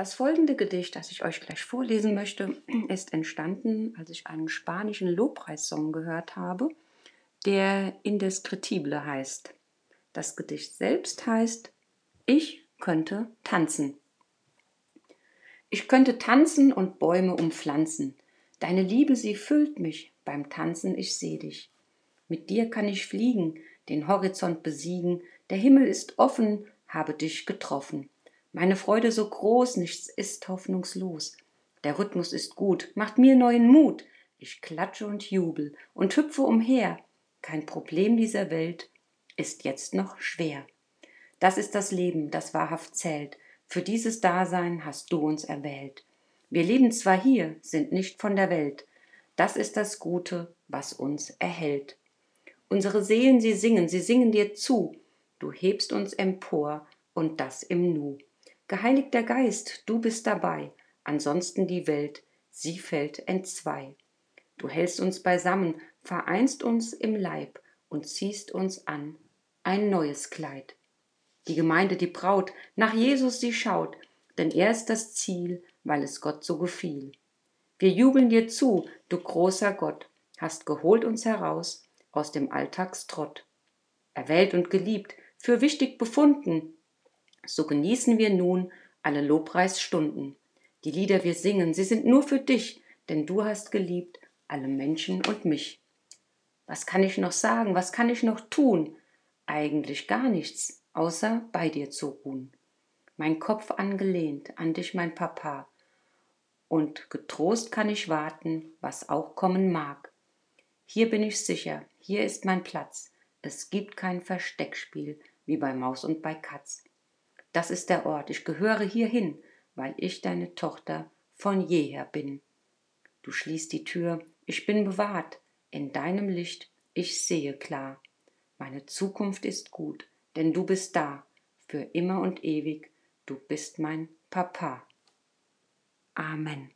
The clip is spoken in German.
Das folgende Gedicht, das ich euch gleich vorlesen möchte, ist entstanden, als ich einen spanischen Lobpreissong gehört habe, der Indescriptible heißt. Das Gedicht selbst heißt Ich könnte tanzen. Ich könnte tanzen und Bäume umpflanzen. Deine Liebe, sie füllt mich, beim Tanzen ich seh dich. Mit dir kann ich fliegen, den Horizont besiegen, der Himmel ist offen, habe dich getroffen. Meine Freude so groß, nichts ist hoffnungslos. Der Rhythmus ist gut, macht mir neuen Mut. Ich klatsche und jubel und hüpfe umher. Kein Problem dieser Welt ist jetzt noch schwer. Das ist das Leben, das wahrhaft zählt. Für dieses Dasein hast du uns erwählt. Wir leben zwar hier, sind nicht von der Welt. Das ist das Gute, was uns erhält. Unsere Seelen, sie singen, sie singen dir zu. Du hebst uns empor und das im Nu. Geheiligter Geist, du bist dabei, ansonsten die Welt, sie fällt entzwei. Du hältst uns beisammen, vereinst uns im Leib und ziehst uns an ein neues Kleid. Die Gemeinde, die Braut, nach Jesus sie schaut, denn er ist das Ziel, weil es Gott so gefiel. Wir jubeln dir zu, du großer Gott, hast geholt uns heraus aus dem Alltagstrott. Erwählt und geliebt, für wichtig befunden, so genießen wir nun alle Lobpreisstunden. Die Lieder wir singen, sie sind nur für dich, denn du hast geliebt alle Menschen und mich. Was kann ich noch sagen, was kann ich noch tun? Eigentlich gar nichts, außer bei dir zu ruhen. Mein Kopf angelehnt an dich, mein Papa, und getrost kann ich warten, was auch kommen mag. Hier bin ich sicher, hier ist mein Platz, es gibt kein Versteckspiel wie bei Maus und bei Katz. Das ist der Ort, ich gehöre hierhin, weil ich deine Tochter von jeher bin. Du schließt die Tür, ich bin bewahrt, in deinem Licht, ich sehe klar. Meine Zukunft ist gut, denn du bist da, für immer und ewig, du bist mein Papa. Amen.